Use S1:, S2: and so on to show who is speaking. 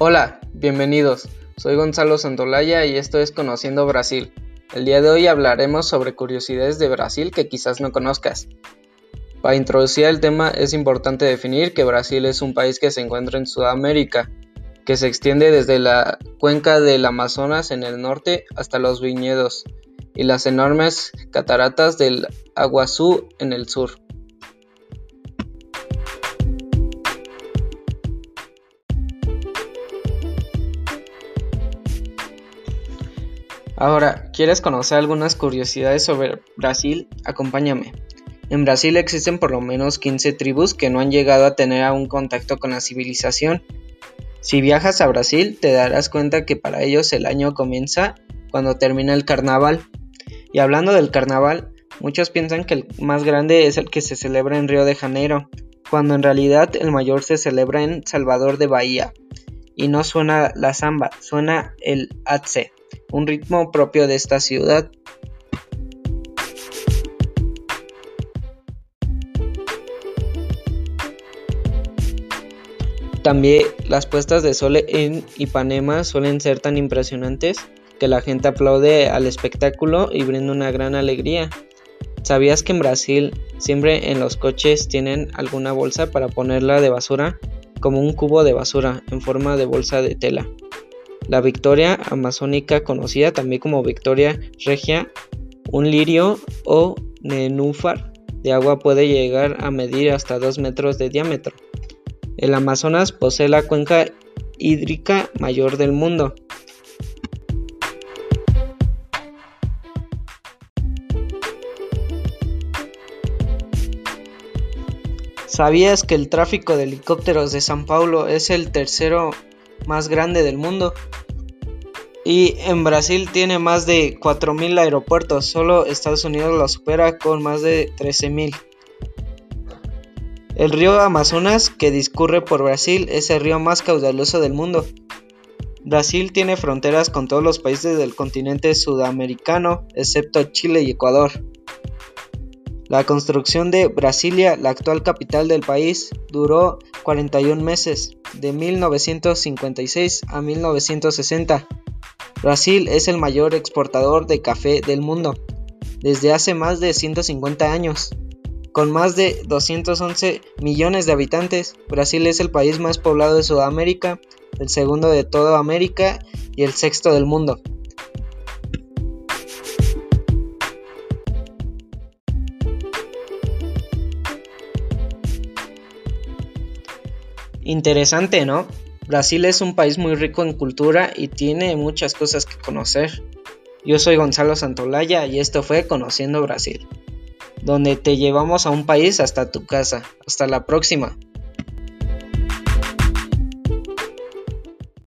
S1: Hola, bienvenidos. Soy Gonzalo Santolaya y esto es Conociendo Brasil. El día de hoy hablaremos sobre curiosidades de Brasil que quizás no conozcas. Para introducir el tema es importante definir que Brasil es un país que se encuentra en Sudamérica, que se extiende desde la cuenca del Amazonas en el norte hasta los viñedos y las enormes cataratas del Aguazú en el sur. Ahora, ¿quieres conocer algunas curiosidades sobre Brasil? Acompáñame. En Brasil existen por lo menos 15 tribus que no han llegado a tener aún contacto con la civilización. Si viajas a Brasil te darás cuenta que para ellos el año comienza cuando termina el carnaval. Y hablando del carnaval, muchos piensan que el más grande es el que se celebra en Río de Janeiro, cuando en realidad el mayor se celebra en Salvador de Bahía. Y no suena la samba, suena el atse un ritmo propio de esta ciudad. También las puestas de sol en Ipanema suelen ser tan impresionantes que la gente aplaude al espectáculo y brinda una gran alegría. ¿Sabías que en Brasil siempre en los coches tienen alguna bolsa para ponerla de basura? Como un cubo de basura en forma de bolsa de tela. La victoria amazónica, conocida también como victoria regia, un lirio o nenúfar de agua puede llegar a medir hasta 2 metros de diámetro. El Amazonas posee la cuenca hídrica mayor del mundo. ¿Sabías que el tráfico de helicópteros de San Paulo es el tercero más grande del mundo. Y en Brasil tiene más de 4.000 aeropuertos, solo Estados Unidos lo supera con más de 13.000. El río Amazonas, que discurre por Brasil, es el río más caudaloso del mundo. Brasil tiene fronteras con todos los países del continente sudamericano, excepto Chile y Ecuador. La construcción de Brasilia, la actual capital del país, duró 41 meses, de 1956 a 1960. Brasil es el mayor exportador de café del mundo, desde hace más de 150 años. Con más de 211 millones de habitantes, Brasil es el país más poblado de Sudamérica, el segundo de toda América y el sexto del mundo. Interesante, ¿no? Brasil es un país muy rico en cultura y tiene muchas cosas que conocer. Yo soy Gonzalo Santolaya y esto fue Conociendo Brasil, donde te llevamos a un país hasta tu casa. Hasta la próxima.